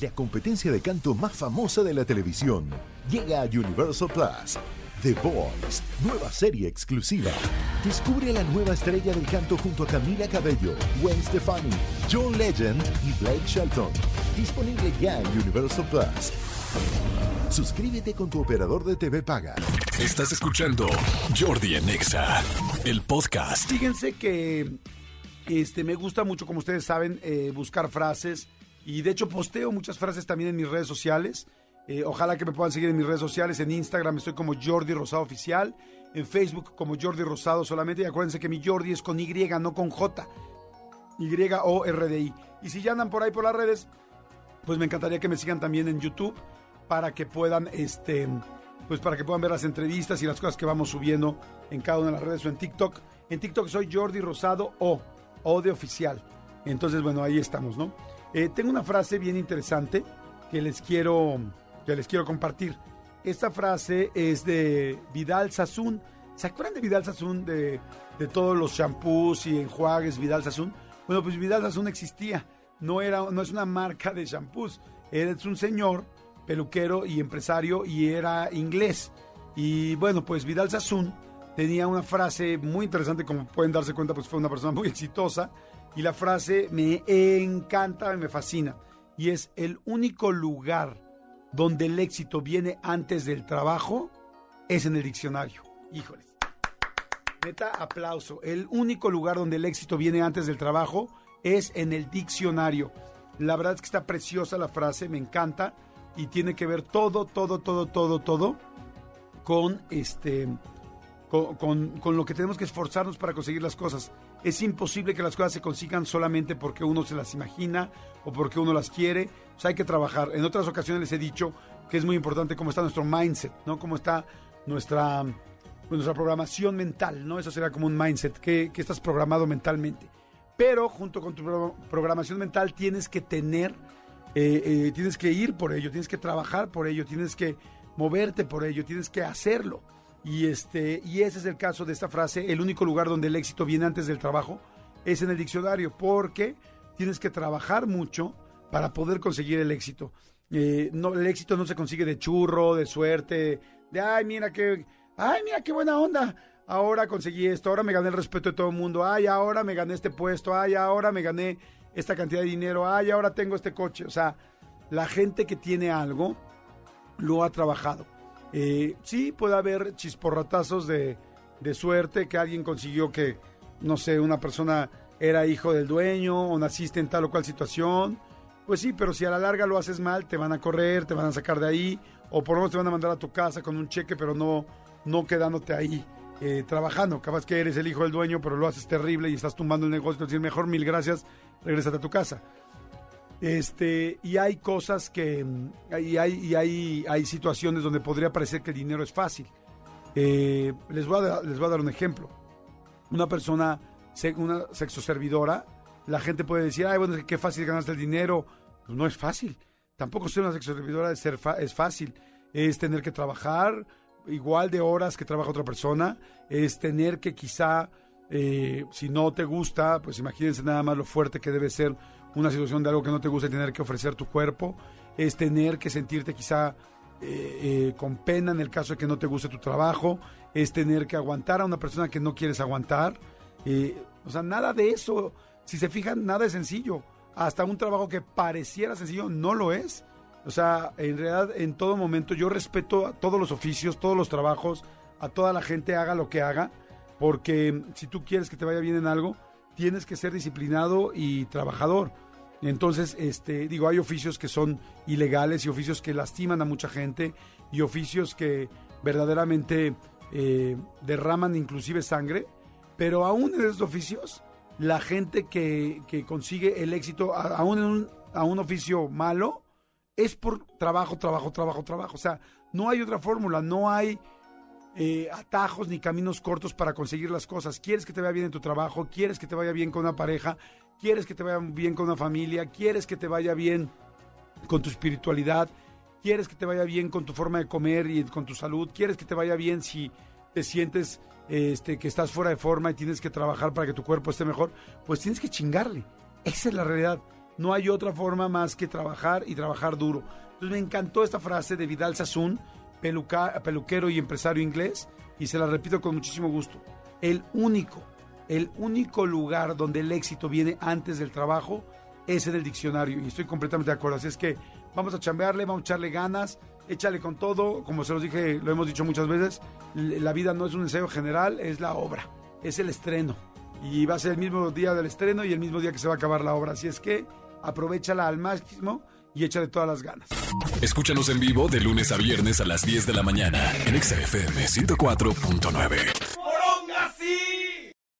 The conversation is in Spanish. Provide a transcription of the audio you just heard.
la competencia de canto más famosa de la televisión, llega a Universal Plus. The Voice, nueva serie exclusiva. Descubre a la nueva estrella del canto junto a Camila Cabello, Gwen Stefani, John Legend y Blake Shelton. Disponible ya en Universal Plus. Suscríbete con tu operador de TV Paga. Estás escuchando Jordi Anexa, el podcast. Fíjense que este, me gusta mucho, como ustedes saben, eh, buscar frases. Y de hecho posteo muchas frases también en mis redes sociales. Eh, ojalá que me puedan seguir en mis redes sociales. En Instagram estoy como Jordi Rosado Oficial. En Facebook como Jordi Rosado solamente. Y acuérdense que mi Jordi es con Y, no con J. Y-O-R-D-I. Y si ya andan por ahí por las redes, pues me encantaría que me sigan también en YouTube para que puedan, este, pues para que puedan ver las entrevistas y las cosas que vamos subiendo en cada una de las redes o en TikTok. En TikTok soy Jordi Rosado O, O de oficial. Entonces, bueno, ahí estamos, ¿no? Eh, tengo una frase bien interesante que les quiero, que les quiero compartir. Esta frase es de Vidal Sassoon. ¿Se acuerdan de Vidal Sassoon de, de todos los shampoos y enjuagues Vidal Sassoon? Bueno, pues Vidal Sassoon existía. No, era, no es una marca de shampoos. Es un señor peluquero y empresario y era inglés. Y bueno, pues Vidal Sassoon tenía una frase muy interesante, como pueden darse cuenta, pues fue una persona muy exitosa. Y la frase me encanta, me fascina. Y es el único lugar donde el éxito viene antes del trabajo es en el diccionario. Híjoles. Neta, aplauso. El único lugar donde el éxito viene antes del trabajo es en el diccionario. La verdad es que está preciosa la frase, me encanta y tiene que ver todo, todo, todo, todo, todo con este con, con, lo que tenemos que esforzarnos para conseguir las cosas. Es imposible que las cosas se consigan solamente porque uno se las imagina o porque uno las quiere. O hay que trabajar. En otras ocasiones les he dicho que es muy importante cómo está nuestro mindset, ¿no? Cómo está nuestra, nuestra programación mental, ¿no? Eso sería como un mindset, que, que estás programado mentalmente. Pero junto con tu programación mental tienes que tener eh, eh, tienes que ir por ello, tienes que trabajar por ello, tienes que moverte por ello, tienes que hacerlo. Y, este, y ese es el caso de esta frase, el único lugar donde el éxito viene antes del trabajo es en el diccionario, porque tienes que trabajar mucho para poder conseguir el éxito. Eh, el éxito no se consigue de churro, de suerte, de ay, mira qué, ay, mira qué buena onda. Ahora conseguí esto, ahora me gané el respeto de todo el mundo, ay, ahora me gané este puesto, ay, ahora me gané esta cantidad de dinero, ay, ahora tengo este coche. O sea, la gente que tiene algo lo ha trabajado. Eh, sí, puede haber chisporratazos de, de suerte, que alguien consiguió que, no sé, una persona era hijo del dueño o naciste en tal o cual situación. Pues sí, pero si a la larga lo haces mal, te van a correr, te van a sacar de ahí, o por lo menos te van a mandar a tu casa con un cheque, pero no, no quedándote ahí eh, trabajando. Capaz que eres el hijo del dueño, pero lo haces terrible y estás tumbando el negocio. Decir, mejor mil gracias, regresate a tu casa. Este, y hay cosas que, y hay, y hay, hay situaciones donde podría parecer que el dinero es fácil. Eh, les, voy a, les voy a dar un ejemplo. Una persona, una sexoservidora, la gente puede decir, ay, bueno, qué fácil ganaste el dinero. No es fácil. Tampoco ser una sexoservidora es, ser es fácil. Es tener que trabajar igual de horas que trabaja otra persona. Es tener que quizá eh, si no te gusta, pues imagínense nada más lo fuerte que debe ser una situación de algo que no te gusta y tener que ofrecer tu cuerpo. Es tener que sentirte quizá eh, eh, con pena en el caso de que no te guste tu trabajo. Es tener que aguantar a una persona que no quieres aguantar. o sea, nada de eso. Si se fijan, nada es sencillo. Hasta un trabajo que pareciera sencillo no lo es. O sea, en realidad, en todo momento yo respeto a todos los oficios, todos los trabajos, a toda la gente, haga lo que haga porque si tú quieres que te vaya bien en algo, tienes que ser disciplinado y trabajador. Entonces, este, digo, hay oficios que son ilegales y oficios que lastiman a mucha gente y oficios que verdaderamente eh, derraman inclusive sangre, pero aún en esos oficios, la gente que, consigue el éxito, aún en un, a un oficio malo, es por trabajo, trabajo, trabajo, trabajo. O sea, no hay otra fórmula, no hay eh, atajos ni caminos cortos para conseguir las cosas. Quieres que te vaya bien en tu trabajo, quieres que te vaya bien con una pareja, quieres que te vaya bien con una familia, quieres que te vaya bien con tu espiritualidad, quieres que te vaya bien con tu forma de comer y con tu salud, quieres que te vaya bien si te sientes este, que estás fuera de forma y tienes que trabajar para que tu cuerpo esté mejor, pues tienes que chingarle. Esa es la realidad. no hay otra forma más que trabajar y trabajar duro. Entonces me encantó esta frase de Vidal Sassoon, peluca, peluquero y empresario inglés, y se la repito con muchísimo gusto. El único, el único lugar donde el éxito viene antes del trabajo es en el diccionario, y estoy completamente de acuerdo. Así es que vamos a chambearle, vamos a echarle ganas, échale con todo, como se los dije, lo hemos dicho muchas veces, la vida no es un ensayo general, es la obra, es el estreno. Y va a ser el mismo día del estreno y el mismo día que se va a acabar la obra. Así es que aprovechala al máximo y échale todas las ganas. Escúchanos en vivo de lunes a viernes a las 10 de la mañana en XFM 104.9.